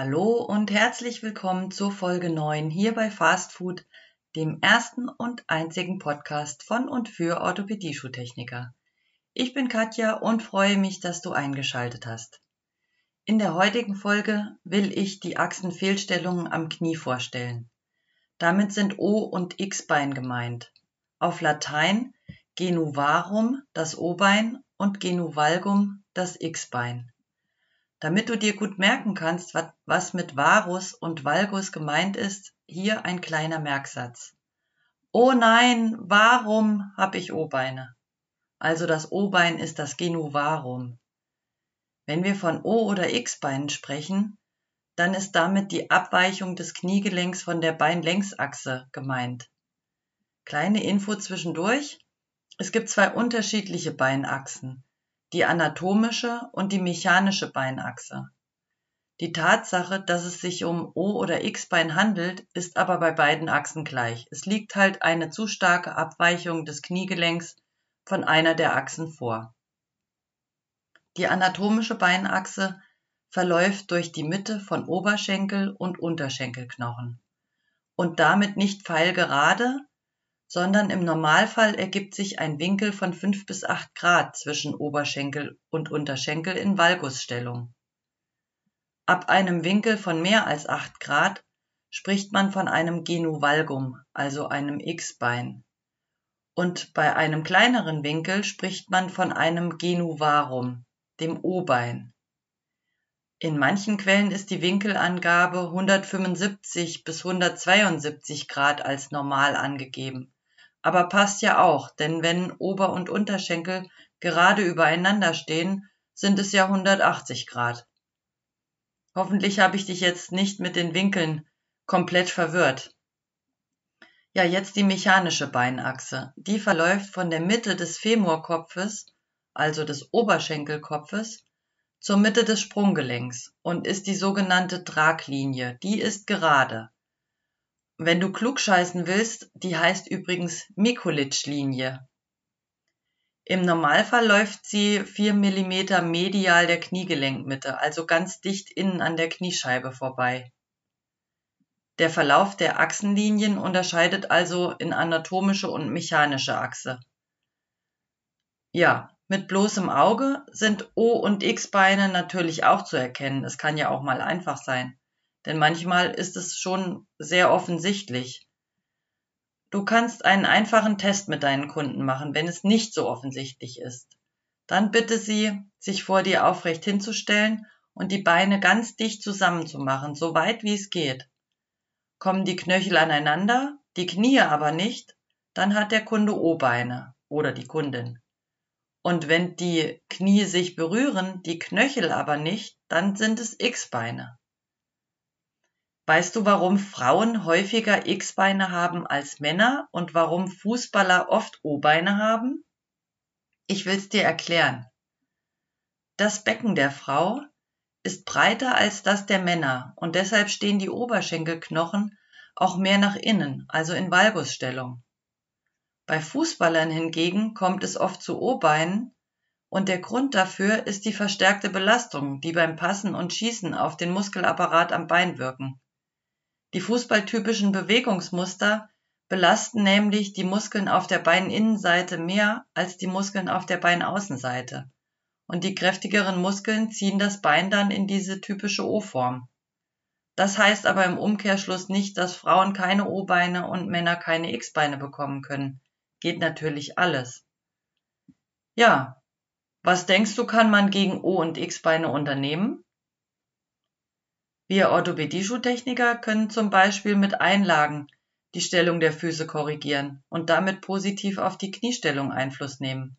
Hallo und herzlich willkommen zur Folge 9 hier bei Fast Food, dem ersten und einzigen Podcast von und für Orthopädie-Schuhtechniker. Ich bin Katja und freue mich, dass du eingeschaltet hast. In der heutigen Folge will ich die Achsenfehlstellungen am Knie vorstellen. Damit sind O- und X-Bein gemeint. Auf Latein Genuvarum das O-Bein und Genuvalgum das X-Bein. Damit du dir gut merken kannst, was mit Varus und Valgus gemeint ist, hier ein kleiner Merksatz. Oh nein, warum habe ich O-Beine? Also das O-Bein ist das Genuvarum. Wenn wir von O- oder X-Beinen sprechen, dann ist damit die Abweichung des Kniegelenks von der Beinlängsachse gemeint. Kleine Info zwischendurch. Es gibt zwei unterschiedliche Beinachsen die anatomische und die mechanische Beinachse. Die Tatsache, dass es sich um O- oder X-Bein handelt, ist aber bei beiden Achsen gleich. Es liegt halt eine zu starke Abweichung des Kniegelenks von einer der Achsen vor. Die anatomische Beinachse verläuft durch die Mitte von Oberschenkel und Unterschenkelknochen und damit nicht pfeilgerade, sondern im Normalfall ergibt sich ein Winkel von 5 bis 8 Grad zwischen Oberschenkel und Unterschenkel in Valgusstellung. Ab einem Winkel von mehr als 8 Grad spricht man von einem Genuvalgum, also einem X-Bein. Und bei einem kleineren Winkel spricht man von einem Genuvarum, dem O-Bein. In manchen Quellen ist die Winkelangabe 175 bis 172 Grad als normal angegeben aber passt ja auch, denn wenn Ober- und Unterschenkel gerade übereinander stehen, sind es ja 180 Grad. Hoffentlich habe ich dich jetzt nicht mit den Winkeln komplett verwirrt. Ja, jetzt die mechanische Beinachse. Die verläuft von der Mitte des Femurkopfes, also des Oberschenkelkopfes, zur Mitte des Sprunggelenks und ist die sogenannte Traglinie. Die ist gerade. Wenn du klugscheißen willst, die heißt übrigens Mikulicz-Linie. Im Normalfall läuft sie 4 mm medial der Kniegelenkmitte, also ganz dicht innen an der Kniescheibe vorbei. Der Verlauf der Achsenlinien unterscheidet also in anatomische und mechanische Achse. Ja, mit bloßem Auge sind O- und X-Beine natürlich auch zu erkennen. Es kann ja auch mal einfach sein denn manchmal ist es schon sehr offensichtlich. Du kannst einen einfachen Test mit deinen Kunden machen, wenn es nicht so offensichtlich ist. Dann bitte sie, sich vor dir aufrecht hinzustellen und die Beine ganz dicht zusammenzumachen, so weit wie es geht. Kommen die Knöchel aneinander, die Knie aber nicht, dann hat der Kunde O-Beine oder die Kundin. Und wenn die Knie sich berühren, die Knöchel aber nicht, dann sind es X-Beine. Weißt du, warum Frauen häufiger X-Beine haben als Männer und warum Fußballer oft O-Beine haben? Ich will's dir erklären. Das Becken der Frau ist breiter als das der Männer und deshalb stehen die Oberschenkelknochen auch mehr nach innen, also in Valgusstellung. Bei Fußballern hingegen kommt es oft zu O-Beinen und der Grund dafür ist die verstärkte Belastung, die beim Passen und Schießen auf den Muskelapparat am Bein wirken. Die fußballtypischen Bewegungsmuster belasten nämlich die Muskeln auf der Beininnenseite mehr als die Muskeln auf der Beinaußenseite. Und die kräftigeren Muskeln ziehen das Bein dann in diese typische O-Form. Das heißt aber im Umkehrschluss nicht, dass Frauen keine O-Beine und Männer keine X-Beine bekommen können. Geht natürlich alles. Ja, was denkst du, kann man gegen O- und X-Beine unternehmen? Wir Orthopädie-Schuhtechniker können zum Beispiel mit Einlagen die Stellung der Füße korrigieren und damit positiv auf die Kniestellung Einfluss nehmen.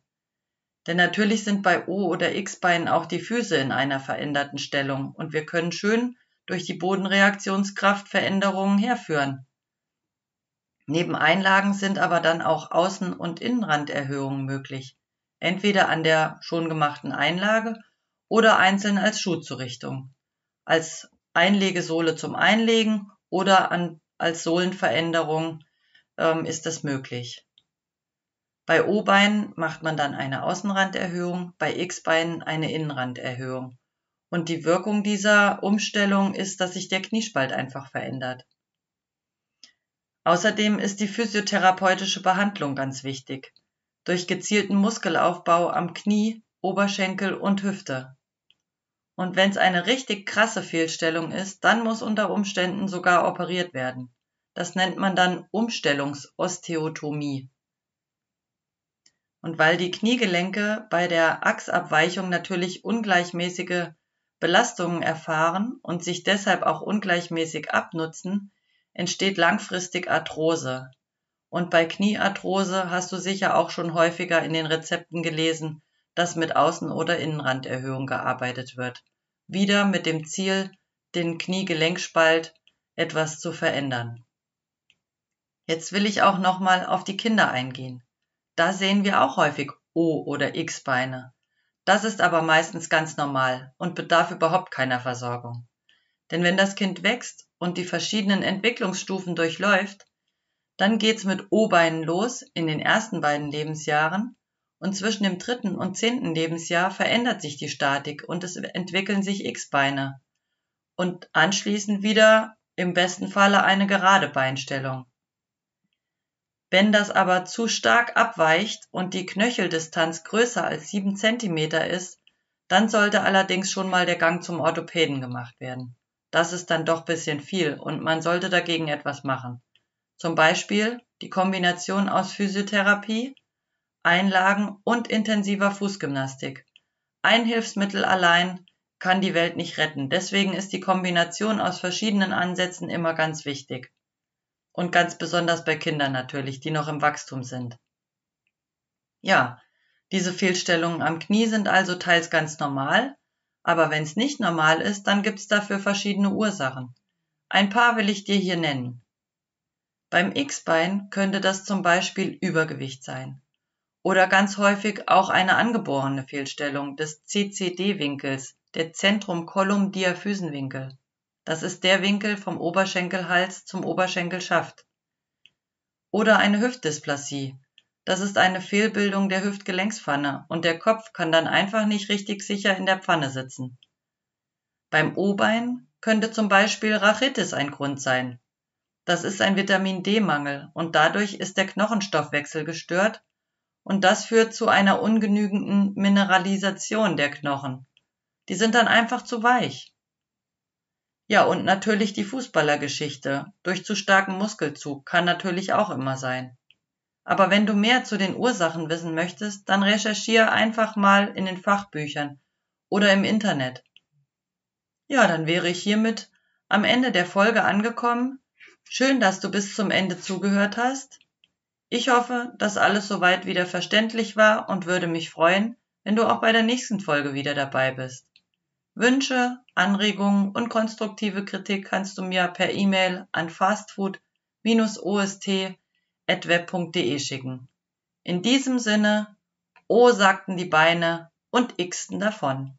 Denn natürlich sind bei O- oder X-Beinen auch die Füße in einer veränderten Stellung und wir können schön durch die Bodenreaktionskraft Veränderungen herführen. Neben Einlagen sind aber dann auch Außen- und Innenranderhöhungen möglich, entweder an der schon gemachten Einlage oder einzeln als Schuhzurichtung. Als Einlegesohle zum Einlegen oder an, als Sohlenveränderung ähm, ist das möglich. Bei O-Beinen macht man dann eine Außenranderhöhung, bei X-Beinen eine Innenranderhöhung. Und die Wirkung dieser Umstellung ist, dass sich der Kniespalt einfach verändert. Außerdem ist die physiotherapeutische Behandlung ganz wichtig. Durch gezielten Muskelaufbau am Knie, Oberschenkel und Hüfte. Und wenn es eine richtig krasse Fehlstellung ist, dann muss unter Umständen sogar operiert werden. Das nennt man dann Umstellungsosteotomie. Und weil die Kniegelenke bei der Achsabweichung natürlich ungleichmäßige Belastungen erfahren und sich deshalb auch ungleichmäßig abnutzen, entsteht langfristig Arthrose. Und bei Kniearthrose hast du sicher auch schon häufiger in den Rezepten gelesen, dass mit Außen- oder Innenranderhöhung gearbeitet wird. Wieder mit dem Ziel, den Kniegelenkspalt etwas zu verändern. Jetzt will ich auch nochmal auf die Kinder eingehen. Da sehen wir auch häufig O- oder X-Beine. Das ist aber meistens ganz normal und bedarf überhaupt keiner Versorgung. Denn wenn das Kind wächst und die verschiedenen Entwicklungsstufen durchläuft, dann geht's mit O-Beinen los in den ersten beiden Lebensjahren und zwischen dem dritten und zehnten Lebensjahr verändert sich die Statik und es entwickeln sich X-Beine und anschließend wieder im besten Falle eine gerade Beinstellung. Wenn das aber zu stark abweicht und die Knöcheldistanz größer als sieben Zentimeter ist, dann sollte allerdings schon mal der Gang zum Orthopäden gemacht werden das ist dann doch bisschen viel und man sollte dagegen etwas machen. Zum Beispiel die Kombination aus Physiotherapie, Einlagen und intensiver Fußgymnastik. Ein Hilfsmittel allein kann die Welt nicht retten. Deswegen ist die Kombination aus verschiedenen Ansätzen immer ganz wichtig. Und ganz besonders bei Kindern natürlich, die noch im Wachstum sind. Ja, diese Fehlstellungen am Knie sind also teils ganz normal, aber wenn es nicht normal ist, dann gibt es dafür verschiedene Ursachen. Ein paar will ich dir hier nennen. Beim X-Bein könnte das zum Beispiel Übergewicht sein. Oder ganz häufig auch eine angeborene Fehlstellung des CCD-Winkels, der Zentrum-Kolumn-Diaphysenwinkel. Das ist der Winkel vom Oberschenkelhals zum Oberschenkelschaft. Oder eine Hüftdysplasie, das ist eine Fehlbildung der Hüftgelenkspfanne und der Kopf kann dann einfach nicht richtig sicher in der Pfanne sitzen. Beim O-Bein könnte zum Beispiel Rachitis ein Grund sein. Das ist ein Vitamin D-Mangel und dadurch ist der Knochenstoffwechsel gestört und das führt zu einer ungenügenden Mineralisation der Knochen. Die sind dann einfach zu weich. Ja, und natürlich die Fußballergeschichte durch zu starken Muskelzug kann natürlich auch immer sein. Aber wenn du mehr zu den Ursachen wissen möchtest, dann recherchiere einfach mal in den Fachbüchern oder im Internet. Ja, dann wäre ich hiermit am Ende der Folge angekommen. Schön, dass du bis zum Ende zugehört hast. Ich hoffe, dass alles soweit wieder verständlich war und würde mich freuen, wenn du auch bei der nächsten Folge wieder dabei bist. Wünsche, Anregungen und konstruktive Kritik kannst du mir per E-Mail an fastfood-ost web.de schicken. In diesem Sinne, O sagten die Beine und xten davon.